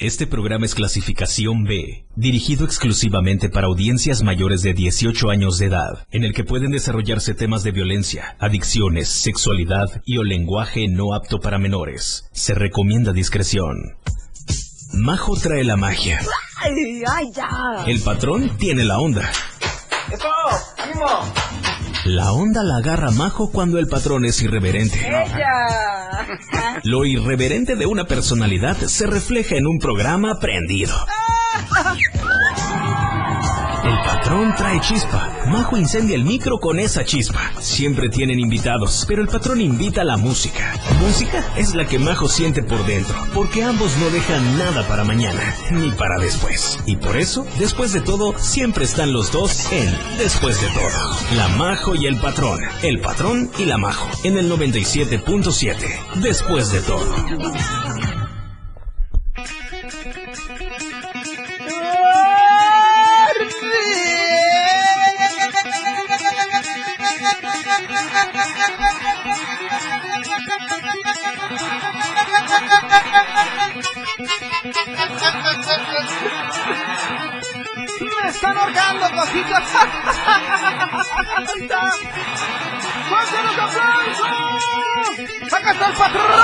Este programa es clasificación B, dirigido exclusivamente para audiencias mayores de 18 años de edad, en el que pueden desarrollarse temas de violencia, adicciones, sexualidad y o lenguaje no apto para menores. Se recomienda discreción. Majo trae la magia. ¡Ay, ay, ya! El patrón tiene la onda. ¡Ánimo! La onda la agarra Majo cuando el patrón es irreverente. ¡Ella! Lo irreverente de una personalidad se refleja en un programa prendido. El patrón trae chispa. Majo incendia el micro con esa chispa. Siempre tienen invitados, pero el patrón invita a la música. Música es la que Majo siente por dentro, porque ambos no dejan nada para mañana, ni para después. Y por eso, después de todo, siempre están los dos en Después de todo. La Majo y el patrón. El patrón y la Majo. En el 97.7. Después de todo. ¡Me están ahorcando, cositas! ¡Fuerte los aplausos! ¡Acá está el patrón!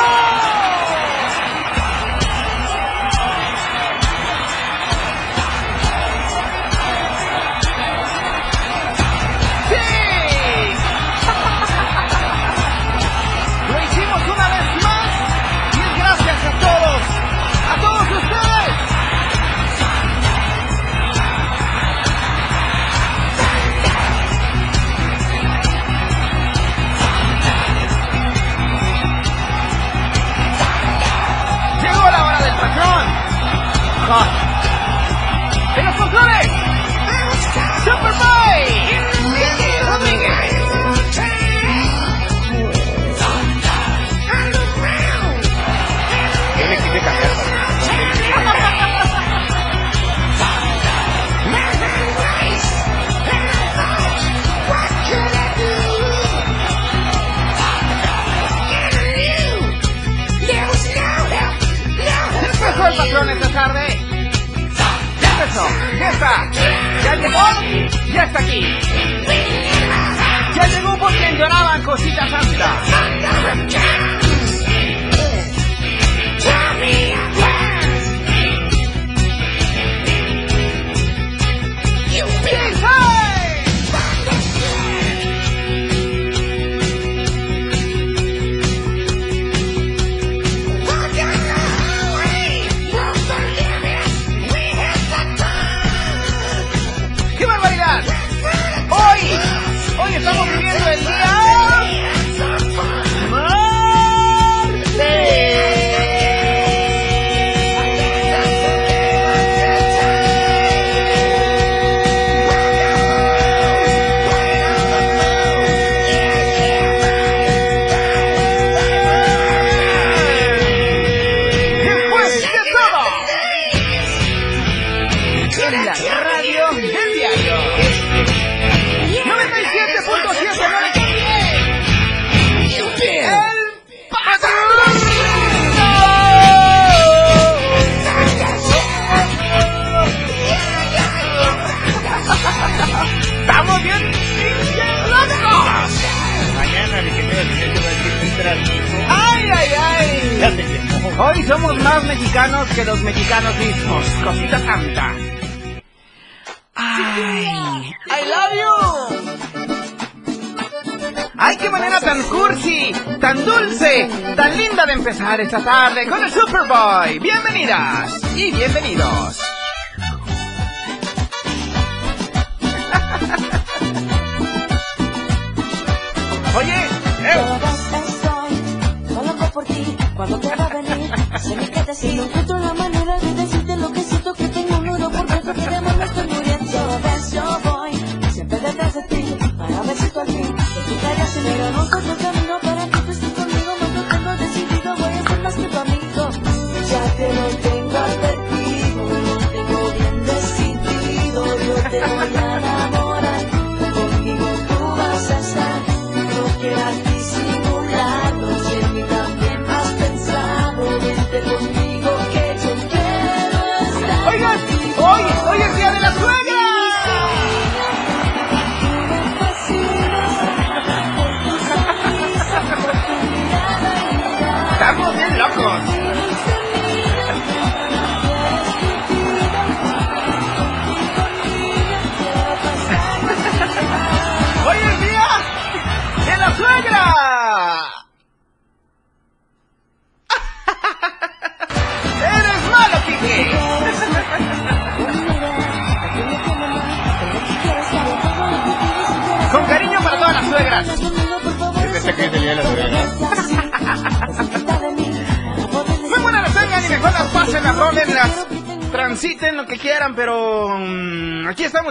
Está. Ya llegó. Ya está aquí. Ya llegó por quien lloraban cositas santa. Somos más mexicanos que los mexicanos mismos. Cosita santa. Ay, I love you. Ay, qué manera tan cursi, tan dulce, tan linda de empezar esta tarde con el Superboy. Bienvenidas y bienvenidos. Oye, loco por ti, cuando te va a venir, ni qué decir. No encuentro la manera de decirte lo que siento que tengo un nudo por dentro que de amor me estoy muriendo.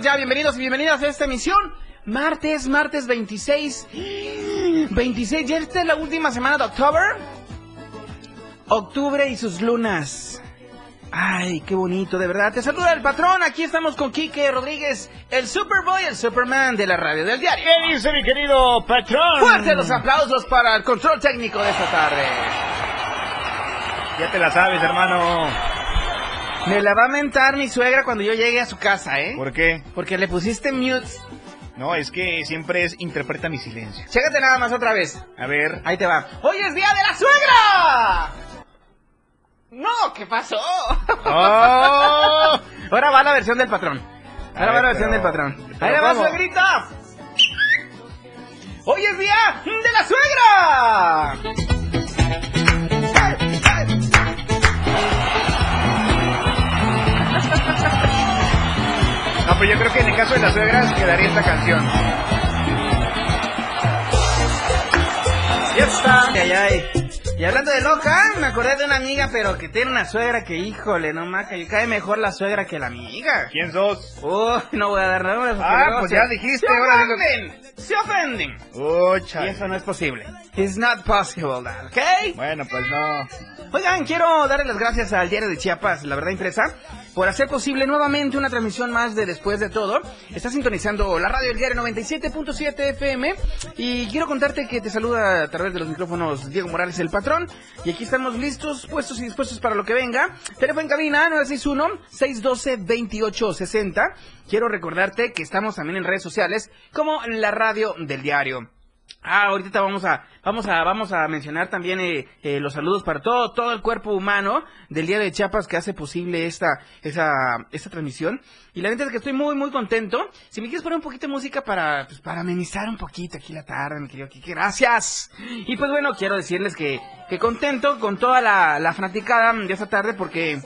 Estamos ya, bienvenidos y bienvenidas a esta emisión. Martes, martes 26. 26, ya esta es la última semana de octubre. Octubre y sus lunas. Ay, qué bonito, de verdad. Te saluda el patrón. Aquí estamos con Quique Rodríguez, el Superboy, el Superman de la radio del diario. ¿Qué dice mi querido patrón? Fuerte los aplausos para el control técnico de esta tarde. Ya te la sabes, hermano. Me la va a mentar mi suegra cuando yo llegue a su casa, ¿eh? ¿Por qué? Porque le pusiste mute. No, es que siempre es interpreta mi silencio. Chécate nada más otra vez. A ver. Ahí te va. ¡Hoy es día de la suegra! No, ¿qué pasó? ¡Oh! Ahora va la versión del patrón. Ahora va la ver, versión pero- del patrón. Ahí va, suegrita. ¡Hoy es día de la suegra! No, pero yo creo que en el caso de las suegras quedaría esta canción. Ya está. Ay, ay. Y hablando de loca, me acordé de una amiga, pero que tiene una suegra que, híjole, no maca, y cae mejor la suegra que la amiga. ¿Quién sos? Uy, no voy a dar nombres. Ah, pues ya dijiste, Se ahora digo- ofenden, se ofenden. Oh, Y chale. eso no es posible. It's not possible, that, ¿ok? Bueno, pues no. Oigan, quiero darle las gracias al diario de Chiapas, La Verdad Impresa, por hacer posible nuevamente una transmisión más de Después de Todo. Está sintonizando la radio del diario 97.7 FM y quiero contarte que te saluda a través de los micrófonos Diego Morales, el patrón. Y aquí estamos listos, puestos y dispuestos para lo que venga. Teléfono en cabina 961-612-2860. Quiero recordarte que estamos también en redes sociales como la radio del diario. Ah, ahorita vamos a, vamos a, vamos a mencionar también eh, eh, los saludos para todo, todo el cuerpo humano del Día de Chiapas que hace posible esta, esa, esta transmisión. Y la neta es que estoy muy, muy contento. Si me quieres poner un poquito de música para, pues, para amenizar un poquito aquí la tarde, mi querido Kike, gracias. Y pues bueno, quiero decirles que, que contento con toda la, la fanaticada de esta tarde porque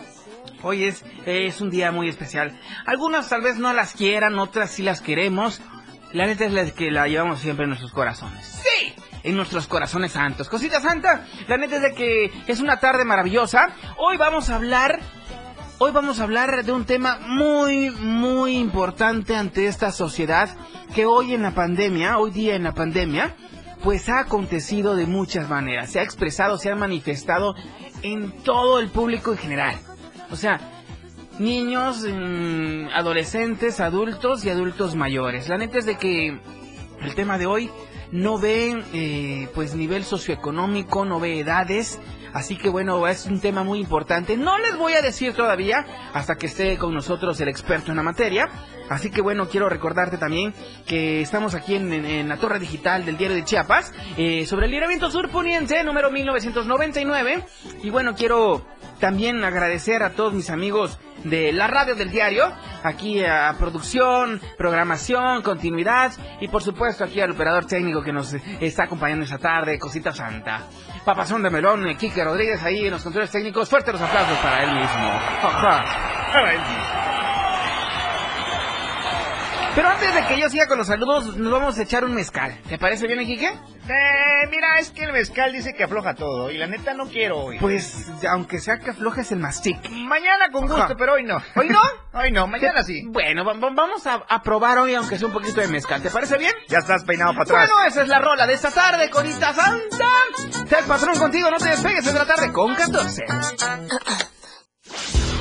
Hoy es, es un día muy especial. Algunas tal vez no las quieran, otras sí las queremos. La neta es la que la llevamos siempre en nuestros corazones. ¡Sí! En nuestros corazones santos. Cosita santa, la neta es de que es una tarde maravillosa. Hoy vamos a hablar... Hoy vamos a hablar de un tema muy, muy importante ante esta sociedad que hoy en la pandemia, hoy día en la pandemia, pues ha acontecido de muchas maneras. Se ha expresado, se ha manifestado en todo el público en general. O sea, niños, mm, adolescentes, adultos y adultos mayores. La neta es de que el tema de hoy no ve eh, pues nivel socioeconómico, no ve edades. Así que bueno, es un tema muy importante. No les voy a decir todavía hasta que esté con nosotros el experto en la materia. Así que bueno, quiero recordarte también que estamos aquí en, la torre digital del diario de Chiapas eh, sobre el libramiento sur poniente número 1999. Y bueno, quiero también agradecer a todos mis amigos de la radio del diario, aquí a producción, programación, continuidad y por supuesto aquí al operador técnico que nos está acompañando esta tarde, Cosita Santa. Papazón de Melón, Kike Rodríguez ahí en los controles técnicos, fuertes los aplausos para él mismo. Ajá. Pero antes de que yo siga con los saludos, nos vamos a echar un mezcal. ¿Te parece bien, Kike? Eh, mira, es que el mezcal dice que afloja todo y la neta no quiero hoy. Pues, aunque sea que aflojes el mastic. mañana con gusto, Ajá. pero hoy no. ¿Hoy no? Hoy no, mañana sí. Bueno, va- va- vamos a, a probar hoy, aunque sea un poquito de mezcal. ¿Te parece bien? Ya estás peinado para atrás. Bueno, esa es la rola de esta tarde, Conita Santa. Sea el patrón contigo, no te despegues, es la tarde con 14.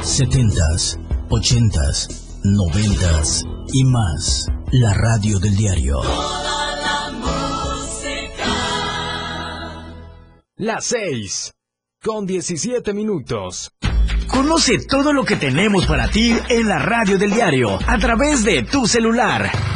70s, 80s, 90s y más. La radio del diario. Las 6. Con 17 minutos. Conoce todo lo que tenemos para ti en la radio del diario a través de tu celular.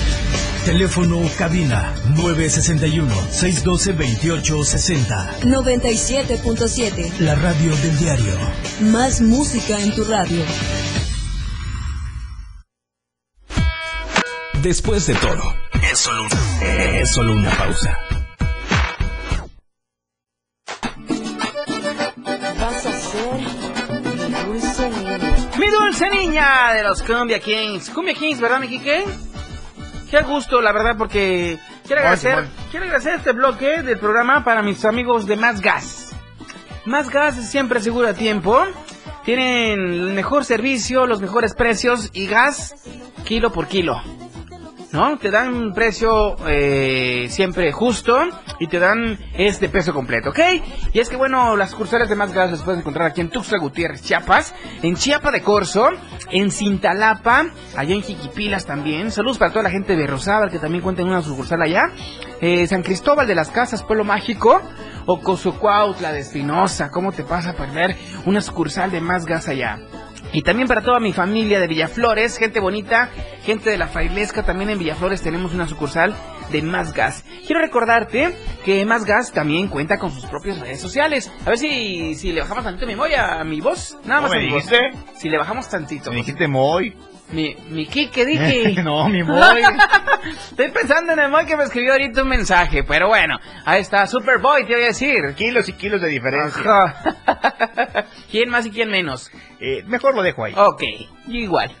Teléfono cabina 961-612-2860. 97.7. La radio del diario. Más música en tu radio. Después de todo, es solo, una- es solo una pausa. Vas a ser mi dulce niña. Mi dulce niña de los Cumbia Kings. Cumbia Kings, ¿verdad, mi Kike? Qué gusto, la verdad, porque quiero agradecer, quiero agradecer este bloque del programa para mis amigos de Más Gas. Más Gas siempre seguro a tiempo. Tienen el mejor servicio, los mejores precios y gas kilo por kilo. ¿No? Te dan un precio eh, siempre justo y te dan este peso completo, ¿ok? Y es que, bueno, las sucursales de Más Gas las puedes encontrar aquí en Tuxtla Gutiérrez, Chiapas, en Chiapa de Corzo, en Cintalapa, allá en Jiquipilas también. Saludos para toda la gente de Rosábal que también cuenta en una sucursal allá. Eh, San Cristóbal de las Casas, Pueblo Mágico, o Cozocuautla de Espinosa. ¿Cómo te pasa perder una sucursal de Más Gas allá? Y también para toda mi familia de Villaflores, gente bonita, gente de la Frailesca, también en Villaflores tenemos una sucursal de Más Gas. Quiero recordarte que Más Gas también cuenta con sus propias redes sociales. A ver si, si le bajamos tantito mi voy a mi voz. Nada ¿Cómo más me a mi voz. Si le bajamos tantito. Me dijiste Moy. Mi, mi Kike, dije. no, mi Moy. Estoy pensando en el Moy que me escribió ahorita un mensaje, pero bueno, ahí está, Superboy, te voy a decir. kilos y kilos de diferencia. ¿Quién más y quién menos? Eh, mejor lo dejo ahí. Ok, igual.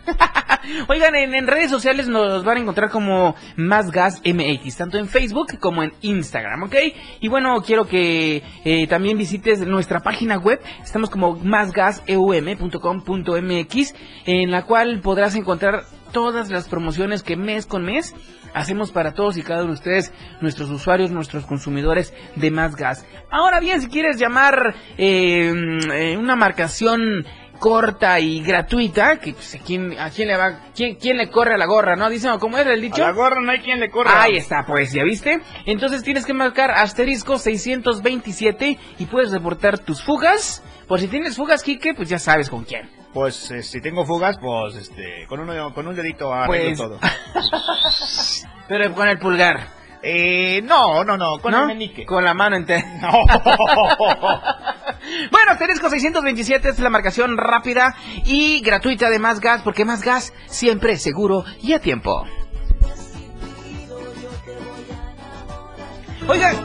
Oigan, en, en redes sociales nos van a encontrar como Más Gas MX, tanto en Facebook como en Instagram, ¿ok? Y bueno, quiero que eh, también visites nuestra página web. Estamos como másgaseum.com.mx, en la cual podrás encontrar todas las promociones que mes con mes hacemos para todos y cada uno de ustedes, nuestros usuarios, nuestros consumidores de más gas. Ahora bien, si quieres llamar eh, eh, una marcación corta y gratuita, que pues, ¿a quién, a quién le va, quién, quién le corre a la gorra, ¿no? Dicen, ¿cómo era el A dicho? la gorra no hay quien le corra. Ahí está, pues, ¿ya viste? Entonces tienes que marcar asterisco 627 y puedes reportar tus fugas. Por si tienes fugas, Kike, pues ya sabes con quién. Pues eh, si tengo fugas, pues este, con, uno, con un dedito arreglo Pues- todo. Pero con el pulgar. Eh, no, no, no, con ¿no? el menique. Con la mano entera. No. Bueno, asterisco 627 es la marcación rápida y gratuita de Más Gas, porque Más Gas siempre es seguro y a tiempo. Oigan.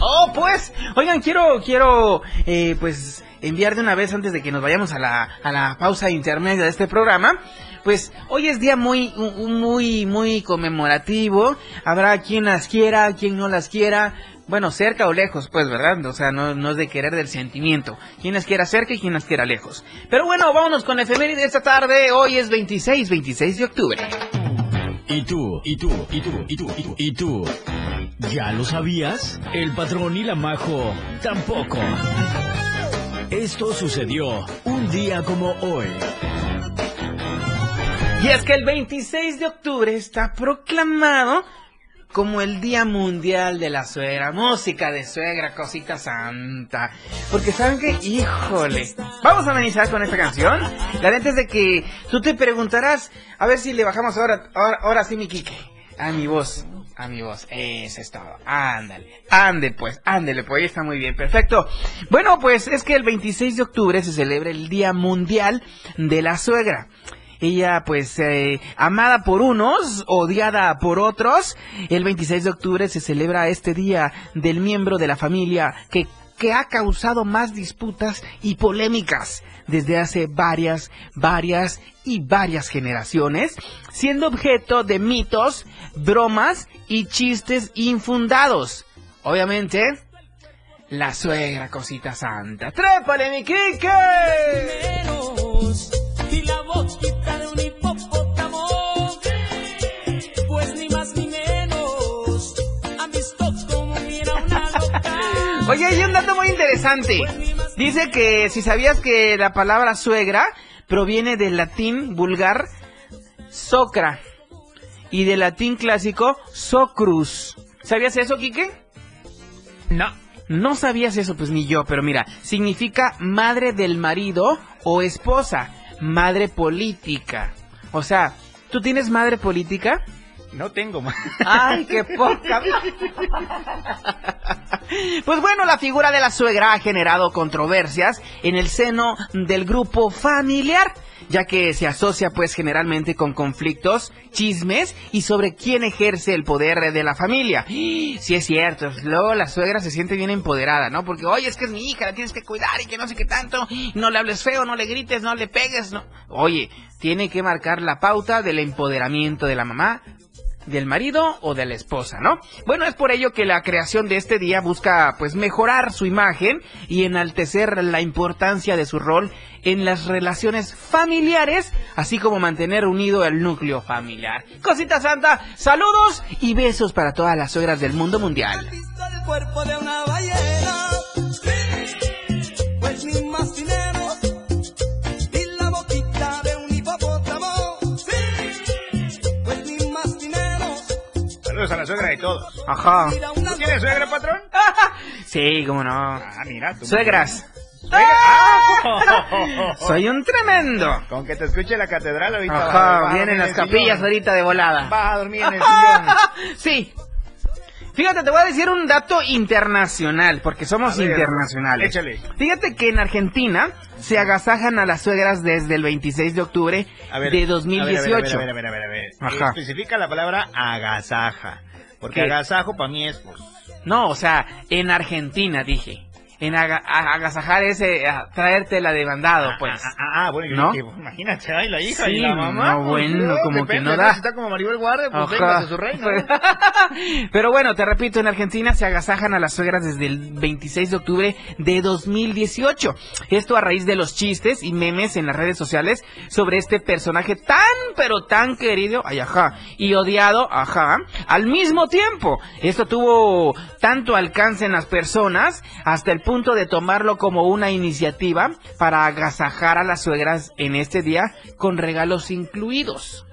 oh, pues. Oigan, quiero, quiero, eh, pues, enviar de una vez antes de que nos vayamos a la, a la pausa intermedia de este programa. Pues hoy es día muy, muy, muy conmemorativo. Habrá quien las quiera, quien no las quiera. Bueno, cerca o lejos, pues, ¿verdad? O sea, no, no es de querer del sentimiento. Quien las quiera cerca y quien las quiera lejos. Pero bueno, vámonos con efeméride de esta tarde. Hoy es 26, 26 de octubre. ¿Y tú? ¿Y tú? ¿Y tú? ¿Y tú? ¿Y tú? ¿Y tú? ¿Ya lo sabías? El patrón y la majo tampoco. Esto sucedió un día como hoy. Y es que el 26 de octubre está proclamado como el Día Mundial de la Suegra. Música de suegra, cosita santa. Porque saben que, híjole, vamos a amenizar con esta canción. La neta es de que tú te preguntarás, a ver si le bajamos ahora, ahora, sí mi. A mi voz, a mi voz. Eso es todo. Ándale, ande pues, ándele pues, está muy bien, perfecto. Bueno, pues es que el 26 de octubre se celebra el Día Mundial de la Suegra. Ella, pues, eh, amada por unos, odiada por otros. El 26 de octubre se celebra este día del miembro de la familia que, que ha causado más disputas y polémicas desde hace varias, varias y varias generaciones, siendo objeto de mitos, bromas y chistes infundados. Obviamente, la suegra cosita santa. ¡Trépale, mi Kike! Oye, hay un dato muy interesante. Dice que si sabías que la palabra suegra proviene del latín vulgar socra y del latín clásico socrus. ¿Sabías eso, Quique? No. No sabías eso, pues ni yo, pero mira, significa madre del marido o esposa, madre política. O sea, ¿tú tienes madre política? No tengo más. ¡Ay, qué poca! Pues bueno, la figura de la suegra ha generado controversias en el seno del grupo familiar, ya que se asocia pues generalmente con conflictos, chismes y sobre quién ejerce el poder de la familia. Sí es cierto, luego la suegra se siente bien empoderada, ¿no? Porque, oye, es que es mi hija, la tienes que cuidar y que no sé qué tanto, no le hables feo, no le grites, no le pegues, no. Oye, tiene que marcar la pauta del empoderamiento de la mamá del marido o de la esposa, ¿no? Bueno, es por ello que la creación de este día busca pues mejorar su imagen y enaltecer la importancia de su rol en las relaciones familiares, así como mantener unido el núcleo familiar. Cosita Santa, saludos y besos para todas las suegras del mundo mundial. Saludos a la suegra de todos. Ajá. mira una ¿Tú tienes suegra, patrón? Sí, cómo no. Ah, mira. tú- Suegras, Suegra. Ah. soy un tremendo. Con que te escuche la catedral ahorita. Ajá, vienen las capillas ahorita de volada. Vas a dormir en el sillón. sí. Fíjate, te voy a decir un dato internacional, porque somos ver, internacionales. échale. Fíjate que en Argentina se agasajan a las suegras desde el 26 de octubre ver, de a ver, 2018. A ver, a ver, a ver, a ver, a ver. Ajá. Especifica la palabra agasaja. Porque ¿Qué? agasajo para mí es, pues, No, o sea, en Argentina dije. En aga- agasajar es eh, a traértela de bandado, pues. Ah, ah, ah, bueno, yo ¿No? dije, pues, imagínate, ay, la hija Sí, y la mamá. no, pues, bueno, como que depende, no da. Si está como Maribel Guardia, pues venga a su reino. ¿no? Pero bueno, te repito, en Argentina se agasajan a las suegras desde el 26 de octubre de 2018. Esto a raíz de los chistes y memes en las redes sociales sobre este personaje tan, pero tan querido, ay, ajá, y odiado, ajá, al mismo tiempo. Esto tuvo tanto alcance en las personas hasta el punto de tomarlo como una iniciativa para agasajar a las suegras en este día con regalos incluidos.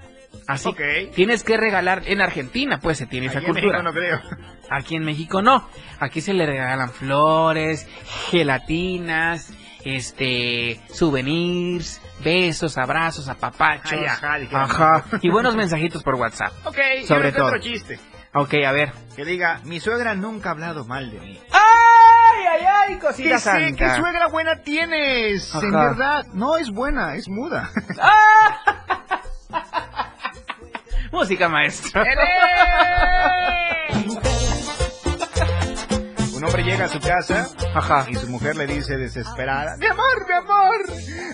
Así Ok. tienes que regalar en Argentina, pues se tiene esa Aquí en cultura. México no creo. Aquí en México no. Aquí se le regalan flores, gelatinas, este, souvenirs, besos, abrazos, apapachos. Ay, ajá. Y buenos mensajitos por WhatsApp. Ok, Sobre todo. otro chiste. Ok, a ver. Que diga, mi suegra nunca ha hablado mal de mí. ¡Ay, ay, ay, ¿Qué cosita sé? ¿Qué suegra buena tienes? En verdad, no es buena, es muda. Música maestro. Un hombre llega a su casa Ajá. y su mujer le dice desesperada, mi amor, mi amor,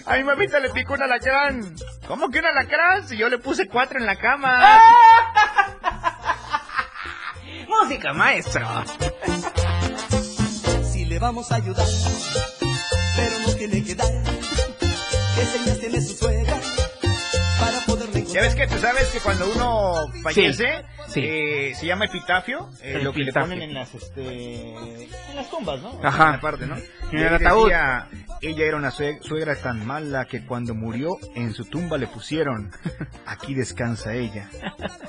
a mi mamita le picó un alacrán. ¿Cómo que un alacrán? Si yo le puse cuatro en la cama. Música maestro. Le vamos a ayudar, pero no tiene que dar, que señas tiene su suegra, para poderle Ya encontrar. ves que tú sabes que cuando uno fallece, sí. eh, se llama epitafio, eh, lo que le ponen en las, este, en las tumbas, ¿no? Ajá. En la parte, ¿no? En el ataúd. decía, Ella era una sue- suegra tan mala que cuando murió en su tumba le pusieron, aquí descansa ella.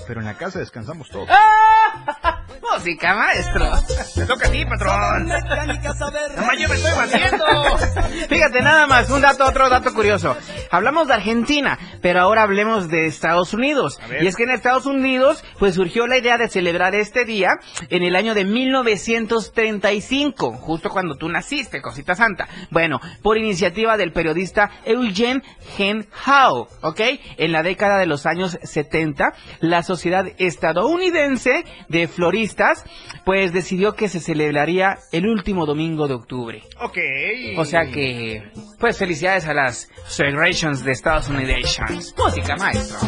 Pero en la casa descansamos todos. Música, maestro. Te toca a ti, patrón. Nomás yo me estoy batiendo. Fíjate, nada más, un dato, otro dato curioso. Hablamos de Argentina, pero ahora hablemos de Estados Unidos. Y es que en Estados Unidos, pues surgió la idea de celebrar este día en el año de 1935, justo cuando tú naciste, cosita santa. Bueno, por iniciativa del periodista Eugene Hen Howe, ¿ok? En la década de los años 70, la Sociedad Estadounidense de Pues decidió que se celebraría el último domingo de octubre. Ok. O sea que, pues felicidades a las Celebrations de Estados Unidos. Música, maestro.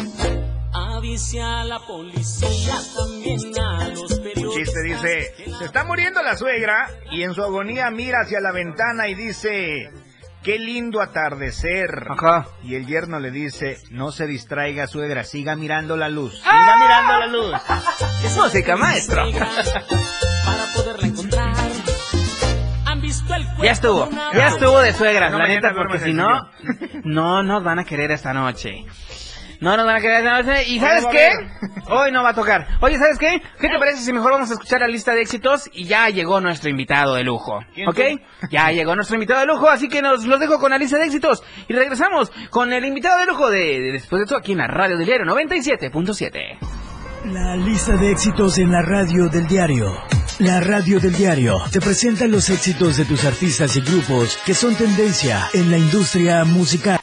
Avise a la policía, también a los periodistas. chiste dice, se está muriendo la suegra y en su agonía mira hacia la ventana y dice, qué lindo atardecer. Ajá. Y el yerno le dice, no se distraiga suegra, siga mirando la luz. Siga mirando la luz. Es música, maestro. Para poderla encontrar. Han visto el cuerpo Ya estuvo, ya estuvo de suegra, No, la neta, porque si no, no nos van a querer esta noche. No nos van a esta noche. ¿Y sabes qué? Hoy no va a tocar. Oye, ¿sabes qué? ¿Qué te parece si mejor vamos a escuchar la lista de éxitos? Y ya llegó nuestro invitado de lujo. ¿Quién ¿Ok? Ya llegó nuestro invitado de lujo, así que nos los dejo con la lista de éxitos. Y regresamos con el invitado de lujo de, de después de todo aquí en la radio del diario 97.7. La lista de éxitos en la radio del diario. La radio del diario te presenta los éxitos de tus artistas y grupos que son tendencia en la industria musical.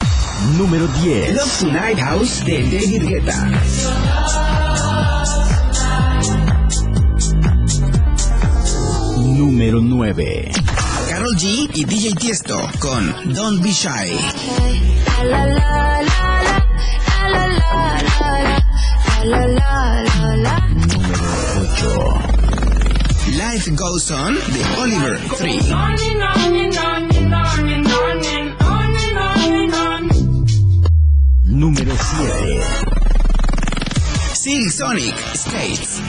Número 10. Love Tonight House de David Guetta. Número 9. Carol G y DJ Tiesto con Don't Be Shy. Número 8. Life Goes On de Oliver 3. Número 7. Silk Sonic Skates.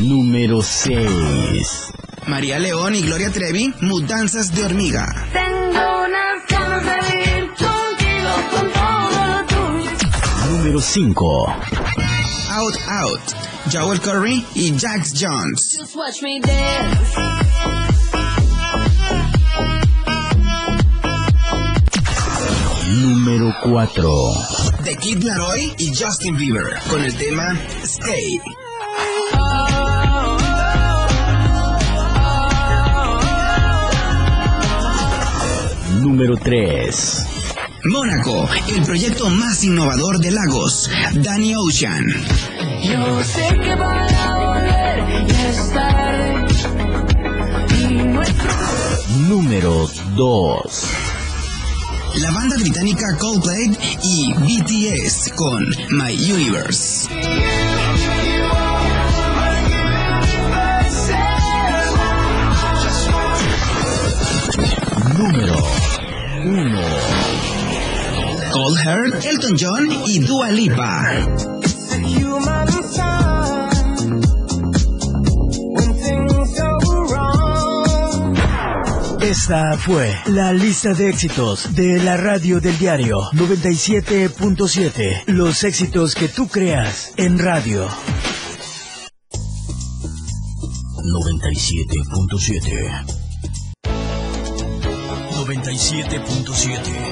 Número 6. María León y Gloria Trevi, Mudanzas de Hormiga. Número 5. Out Out, Joel Curry y Jax Jones. Just watch me dance. Número 4. The Kid Laroi y Justin Bieber con el tema Stay. Número 3. Mónaco, el proyecto más innovador de Lagos, Danny Ocean. Yo sé que van a volver, ya es tarde. Y nuestro Número 2. La banda británica Coldplay y BTS con My Universe. Número 1. Elton John y Dua Lipa. Esta fue la lista de éxitos de la radio del diario 97.7. Los éxitos que tú creas en radio. 97.7. 97.7.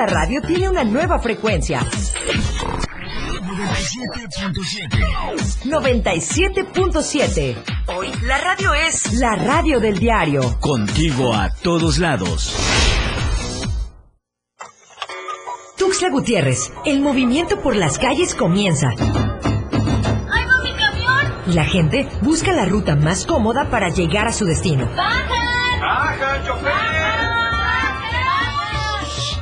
La radio tiene una nueva frecuencia. 97.7. 97.7. Hoy la radio es la radio del diario. Contigo a todos lados. Tuxtla Gutiérrez, el movimiento por las calles comienza. ¡Ay, va mi camión! Y la gente busca la ruta más cómoda para llegar a su destino. ¡Bajan! ¡Baja, chofer!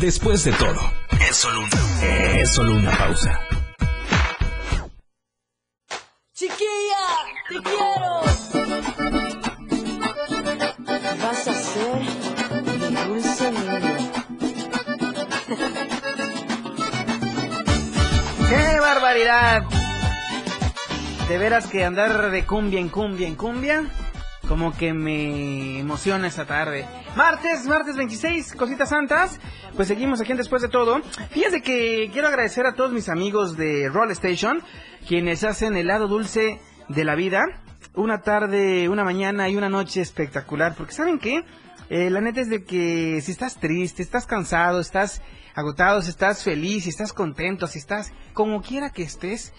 Después de todo, es solo una, es solo una pausa. ¡Chiquilla! ¡Te quiero! Vas a ser mi dulce. ¡Qué barbaridad! De veras que andar de cumbia en cumbia en cumbia, como que me emociona esta tarde. Martes, martes 26, cositas santas. Pues seguimos aquí después de todo. Fíjense que quiero agradecer a todos mis amigos de Roll Station, quienes hacen helado dulce de la vida. Una tarde, una mañana y una noche espectacular. Porque ¿saben qué? Eh, la neta es de que si estás triste, estás cansado, estás agotado, si estás feliz, si estás contento, si estás como quiera que estés,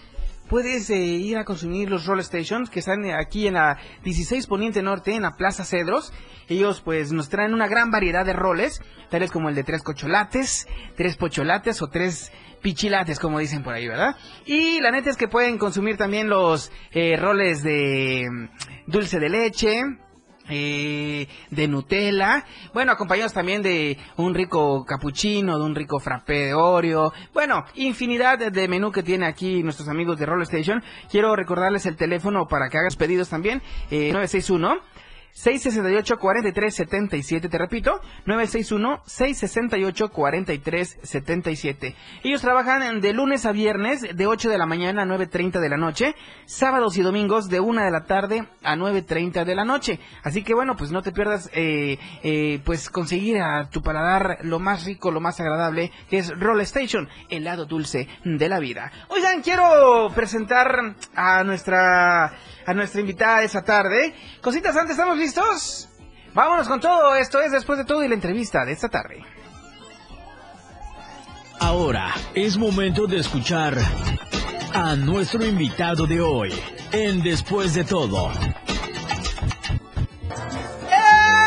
puedes eh, ir a consumir los Roll Stations que están aquí en la 16 Poniente Norte, en la Plaza Cedros. Ellos pues nos traen una gran variedad de roles, tales como el de tres cocholates, tres pocholates o tres pichilates, como dicen por ahí, ¿verdad? Y la neta es que pueden consumir también los eh, roles de mm, dulce de leche, eh, de Nutella, bueno, acompañados también de un rico cappuccino, de un rico frappé de Oreo, bueno, infinidad de, menú que tiene aquí nuestros amigos de Roll Station. Quiero recordarles el teléfono para que hagan sus pedidos también, eh, 961 668-4377, te repito, 961-668-4377. Ellos trabajan de lunes a viernes de 8 de la mañana a 9.30 de la noche, sábados y domingos de 1 de la tarde a 9.30 de la noche. Así que bueno, pues no te pierdas, eh, eh, pues conseguir a tu paladar lo más rico, lo más agradable, que es Roll Station, el lado dulce de la vida. Oigan, quiero presentar a nuestra a nuestra invitada de esta tarde. Cositas antes, ¿estamos listos? Vámonos con todo, esto es después de todo y la entrevista de esta tarde. Ahora es momento de escuchar a nuestro invitado de hoy en Después de todo.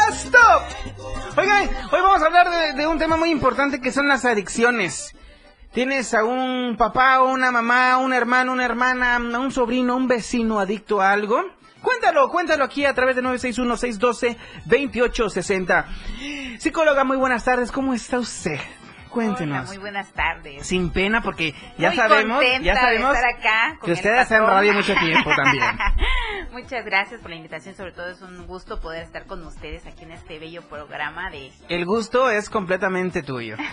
¡Stop! Oigan, hoy vamos a hablar de, de un tema muy importante que son las adicciones. Tienes a un papá, una mamá, un hermano, una hermana, un sobrino, un vecino adicto a algo. Cuéntalo, cuéntalo aquí a través de 961-612-2860. Psicóloga, muy buenas tardes, ¿cómo está usted? Cuéntenos. Hola, muy buenas tardes. Sin pena, porque ya Muy sabemos, ya sabemos de estar acá que usted está en radio mucho tiempo también. Muchas gracias por la invitación, sobre todo es un gusto poder estar con ustedes aquí en este bello programa de... El gusto es completamente tuyo.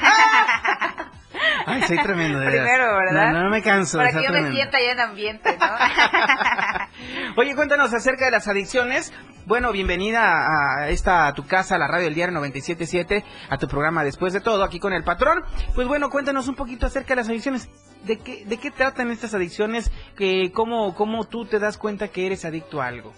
Ay, soy tremendo, de. Primero, ¿verdad? No, no me canso. Para que yo me sienta ya en ambiente, ¿no? Oye, cuéntanos acerca de las adicciones. Bueno, bienvenida a esta a tu casa, a la radio del diario 977, a tu programa Después de todo, aquí con el patrón. Pues bueno, cuéntanos un poquito acerca de las adicciones. ¿De qué, de qué tratan estas adicciones? Que, cómo, ¿Cómo tú te das cuenta que eres adicto a algo?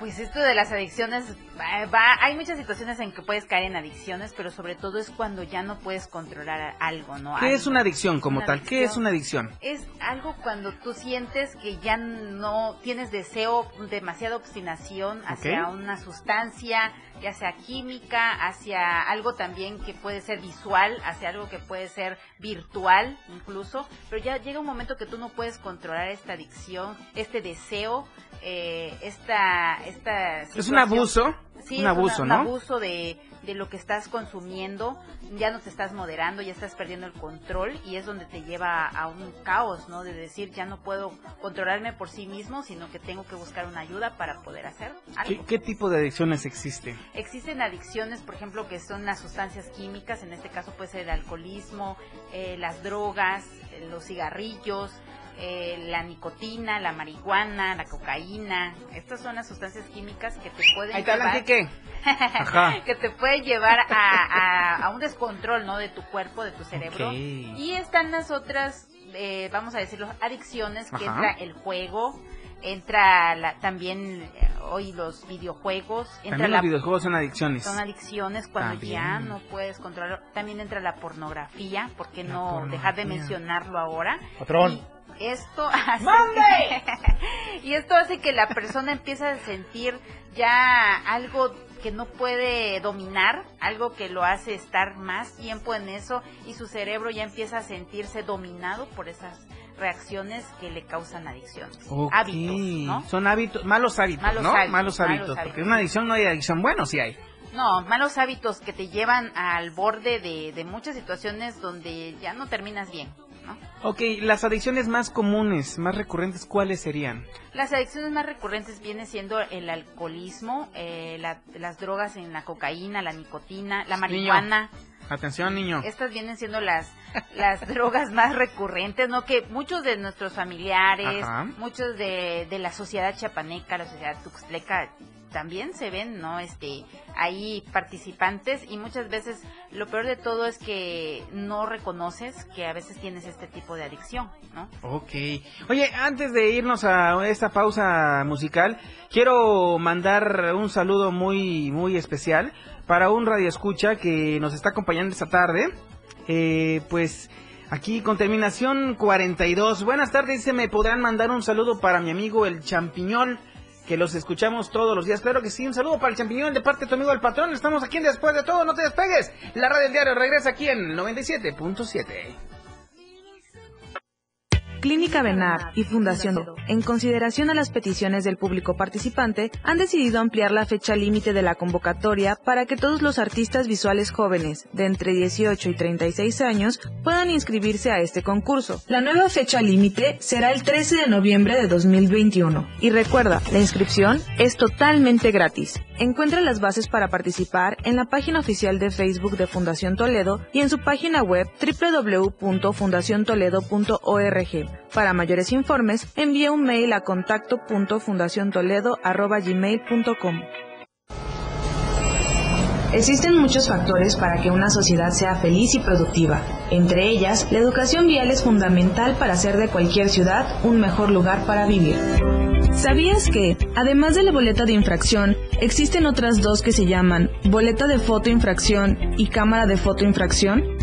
Pues esto de las adicciones, va, va- hay muchas situaciones en que puedes caer en adicciones, pero sobre todo es cuando ya no puedes controlar algo, ¿no? ¿Qué es Algo. una adicción como Una tal? ¿Qué es una adicción? Es algo cuando tú sientes que ya no tienes deseo, demasiada obstinación hacia una sustancia, ya sea química, hacia algo también que puede ser visual, hacia algo que puede ser virtual incluso, pero ya llega un momento que tú no puedes controlar esta adicción, este deseo, eh, esta, esta ¿Es un abuso? Sí, un es abuso, ¿no? Un abuso de, de lo que estás consumiendo, ya no te estás moderando, ya estás perdiendo el control y es donde te lleva a un caos, ¿no? De decir, ya no puedo controlarme por sí mismo, sino que tengo que buscar una ayuda para poder hacer algo. ¿Qué, qué tipo de adicciones existen? Existen adicciones, por ejemplo, que son las sustancias químicas, en este caso puede ser el alcoholismo, eh, las drogas, eh, los cigarrillos, eh, la nicotina, la marihuana, la cocaína. Estas son las sustancias químicas que te pueden Ahí está la llevar, Quique. Ajá. que te pueden llevar a, a- a un descontrol, ¿no? De tu cuerpo, de tu cerebro. Y están las otras, eh, vamos a decirlo, adicciones, que Ajá. entra el juego, entra la- también eh, hoy los videojuegos, entra También la los videojuegos son adicciones. son adicciones cuando También. ya no puedes controlar. También entra la pornografía, ¿por qué La no dejar de mencionarlo ahora? Patrón. Esto hace ¡Mande! y esto hace que la persona empiece a sentir ya algo que no puede dominar, algo que lo hace estar más tiempo en eso y su cerebro ya empieza a sentirse dominado por esas reacciones que le causan adicciones, hábitos, ¿no? Son hábitos, malos hábitos, Malos ¿no? hábitos, malos hábitos. hábitos. Porque en una adicción no hay adicción. Bueno, sí hay. No, malos hábitos que te llevan al borde de, de muchas situaciones donde ya no terminas bien, ¿no? Ok, las adicciones más comunes, más recurrentes, ¿cuáles serían? Las adicciones más recurrentes vienen siendo el alcoholismo, eh, la- las drogas en la cocaína, la nicotina, la marihuana. Atención, niño. Estas vienen siendo las las drogas más recurrentes, ¿no? Que muchos de nuestros familiares, Ajá. muchos de, de la sociedad chapaneca, la sociedad tuxtleca, también se ven, ¿no? Este, ahí participantes y muchas veces lo peor de todo es que no reconoces que a veces tienes este tipo de adicción, ¿no? Ok. Oye, antes de irnos a esta pausa musical, quiero mandar un saludo muy, muy especial para un radioescucha que nos está acompañando esta tarde. Eh, pues aquí con terminación 42. Buenas tardes, dice, me podrán mandar un saludo para mi amigo el champiñón. Que los escuchamos todos los días. Claro que sí, un saludo para el champiñón de parte de tu amigo el patrón. Estamos aquí en Después de todo, no te despegues. La radio del diario regresa aquí en 97.7. Clínica Benar y Fundación en consideración a las peticiones del público participante, han decidido ampliar la fecha límite de la convocatoria para que todos los artistas visuales jóvenes de entre 18 y 36 años puedan inscribirse a este concurso. La nueva fecha límite será el 13 de noviembre de 2021. Y recuerda, la inscripción es totalmente gratis. Encuentra las bases para participar en la página oficial de Facebook de Fundación Toledo y en su página web www.fundaciontoledo.org. Para mayores informes, envía un mail a contacto.fundaciontoledo.gmail.com. Existen muchos factores para que una sociedad sea feliz y productiva. Entre ellas, la educación vial es fundamental para hacer de cualquier ciudad un mejor lugar para vivir. ¿Sabías que, además de la boleta de infracción, existen otras dos que se llaman boleta de fotoinfracción y cámara de fotoinfracción?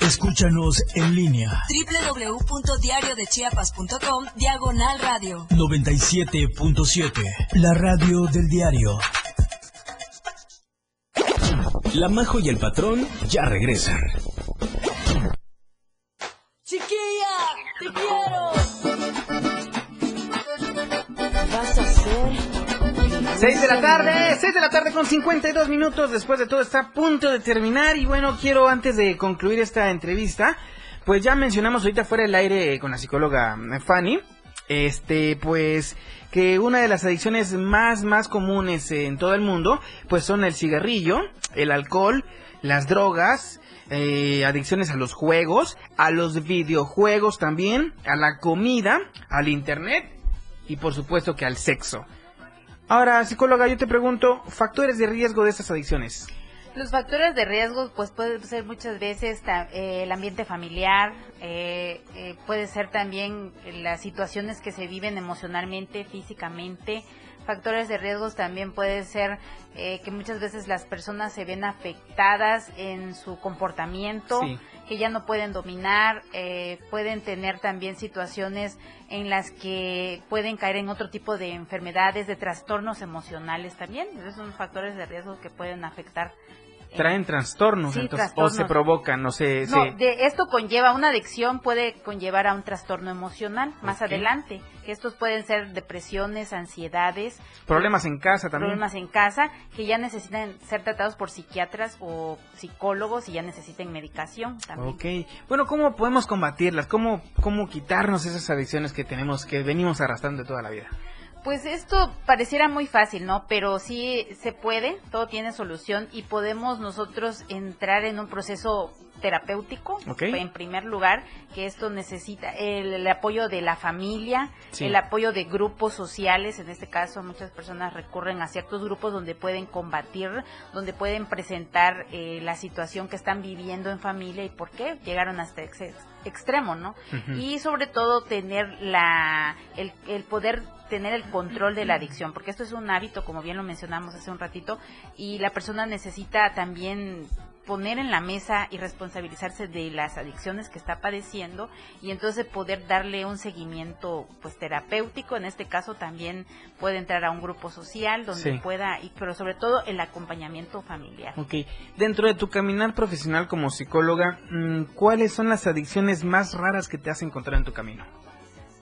Escúchanos en línea www.diariodechiapas.com Diagonal Radio 97.7, la radio del diario. La Majo y el patrón ya regresan. 6 de la tarde, 6 de la tarde con 52 minutos. Después de todo está a punto de terminar. Y bueno, quiero antes de concluir esta entrevista, pues ya mencionamos ahorita fuera del aire con la psicóloga Fanny. este, pues, que una de las adicciones más, más comunes en todo el mundo, pues son el cigarrillo, el alcohol, las drogas, eh, adicciones a los juegos, a los videojuegos también, a la comida, al internet y por supuesto que al sexo. Ahora, psicóloga, yo te pregunto, factores de riesgo de estas adicciones. Los factores de riesgo pues pueden ser muchas veces eh, el ambiente familiar, eh, eh, puede ser también las situaciones que se viven emocionalmente, físicamente. Factores de riesgos también puede ser eh, que muchas veces las personas se ven afectadas en su comportamiento, Sí. Que ya no pueden dominar, eh, pueden tener también situaciones en las que pueden caer en otro tipo de enfermedades, de trastornos emocionales también. Esos son factores de riesgo que pueden afectar Traen trastornos, Sí, entonces, o se provocan, no sé, No, se- de esto conlleva una adicción, puede conllevar a un trastorno emocional más Ok. adelante. Que estos pueden ser depresiones, ansiedades, problemas en casa también. problemas en casa, que ya necesitan ser tratados por psiquiatras o psicólogos y ya necesiten medicación también. Ok, bueno, ¿cómo podemos combatirlas? ¿Cómo, ¿Cómo quitarnos esas adicciones que tenemos, que venimos arrastrando toda la vida? Pues esto pareciera muy fácil, ¿no? Pero sí se puede, todo tiene solución y podemos nosotros entrar en un proceso terapéutico, en primer lugar, que esto necesita el, el apoyo de la familia, Sí. el apoyo de grupos sociales, en este caso muchas personas recurren a ciertos grupos donde pueden combatir, donde pueden presentar eh, la situación que están viviendo en familia y por qué llegaron hasta ese extremo, ¿no? Y sobre todo tener la el, el poder tener el control de la adicción, porque esto es un hábito, como bien lo mencionamos hace un ratito, y la persona necesita también poner en la mesa y responsabilizarse de las adicciones que está padeciendo y entonces poder darle un seguimiento pues terapéutico en este caso también puede entrar a un grupo social donde Sí. pueda y pero sobre todo el acompañamiento familiar Ok, dentro de tu caminar profesional como psicóloga, mm, ¿cuáles son las adicciones más raras que te has encontrado en tu camino?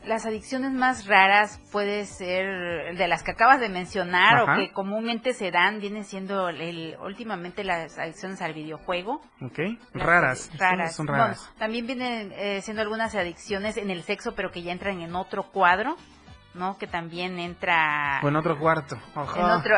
Las adicciones más raras puede ser de las que acabas de mencionar Ajá. o que comúnmente se dan, vienen siendo el, últimamente las adicciones al videojuego. Ok, Las raras, son raras. también vienen eh, siendo algunas adicciones en el sexo, pero que ya entran en otro cuadro, ¿no? Que también entra O en otro cuarto. en Ajá. otro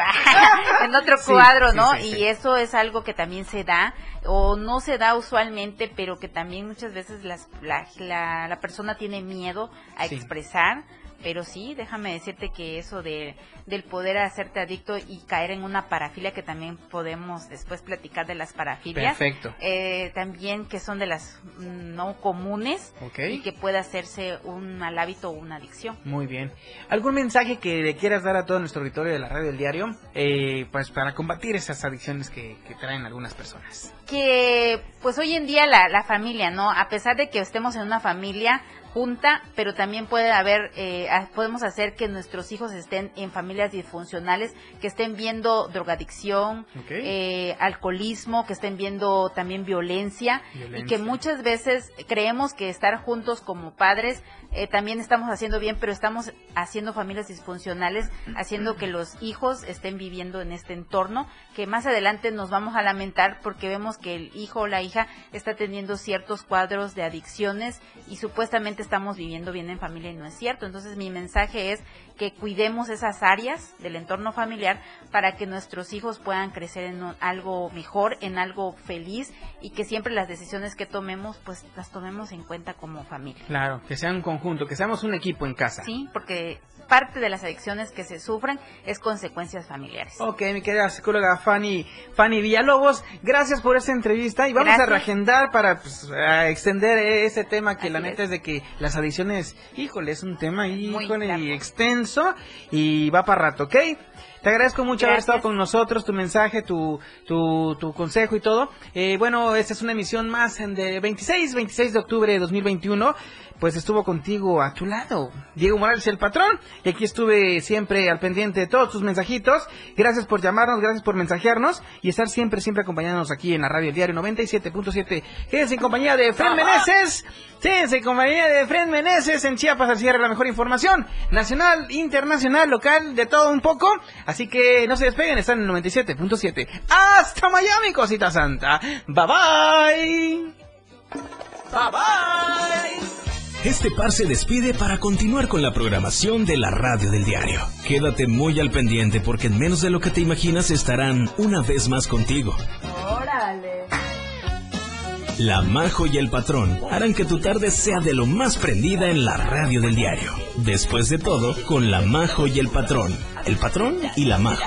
en otro cuadro, sí, ¿no? sí, y eso es algo que también se da o no se da usualmente, pero que también muchas veces las, la, la, la persona tiene miedo a expresar. Pero sí, déjame decirte que eso de, del poder hacerte adicto y caer en una parafilia, que también podemos después platicar de las parafilias. Perfecto. eh, también que son de las mm, no comunes y que puede hacerse un mal hábito o una adicción. Muy bien. ¿Algún mensaje que le quieras dar a todo nuestro auditorio de la radio del diario? Eh, pues para combatir esas adicciones que, que traen algunas personas. que pues hoy en día la, la familia, ¿no? A pesar de que estemos en una familia junta, pero también puede haber, eh, podemos hacer que nuestros hijos estén en familias disfuncionales, que estén viendo drogadicción, eh, alcoholismo, que estén viendo también violencia, y que muchas veces creemos que estar juntos como padres eh, también estamos haciendo bien, pero estamos haciendo familias disfuncionales, haciendo que los hijos estén viviendo en este entorno, que más adelante nos vamos a lamentar porque vemos que el hijo o la hija está teniendo ciertos cuadros de adicciones y supuestamente estamos viviendo bien en familia y no es cierto. Entonces mi mensaje es que cuidemos esas áreas del entorno familiar para que nuestros hijos puedan crecer en algo mejor, en algo feliz y que siempre las decisiones que tomemos pues las tomemos en cuenta como familia. Claro, que sea un conjunto, que seamos un equipo en casa. Sí, porque parte de las adicciones que se sufren es consecuencias familiares. Ok, mi querida psicóloga Fanny, Fanny Villalobos, gracias por esta entrevista y vamos Gracias. a reagendar para pues, a extender ese tema que la neta es. de que las adicciones, híjole, es un tema híjole y extenso y va para rato, ¿ok? Te agradezco mucho haber estado con nosotros, tu mensaje, tu, tu, tu consejo y todo. Eh, bueno, esta es una emisión más de 26, 26 de octubre de 2021. Pues estuvo contigo a tu lado, Diego Morales, el patrón. Y aquí estuve siempre al pendiente de todos tus mensajitos. Gracias por llamarnos, gracias por mensajearnos y estar siempre, siempre acompañándonos aquí en la radio El Diario 97.7. Quédense en compañía de Fred Meneses. Quédense en compañía de Fred Meneses en Chiapas al cierre la mejor información. Nacional, internacional, local, de todo un poco. Así que no se despeguen, están en el 97.7. Hasta Miami, cosita santa. Bye bye. Bye bye. Este par se despide para continuar con la programación de la radio del diario. Quédate muy al pendiente porque en menos de lo que te imaginas estarán una vez más contigo. Órale. La Majo y el Patrón harán que tu tarde sea de lo más prendida en la radio del diario. Después de todo, con La Majo y el Patrón. El Patrón y La Majo.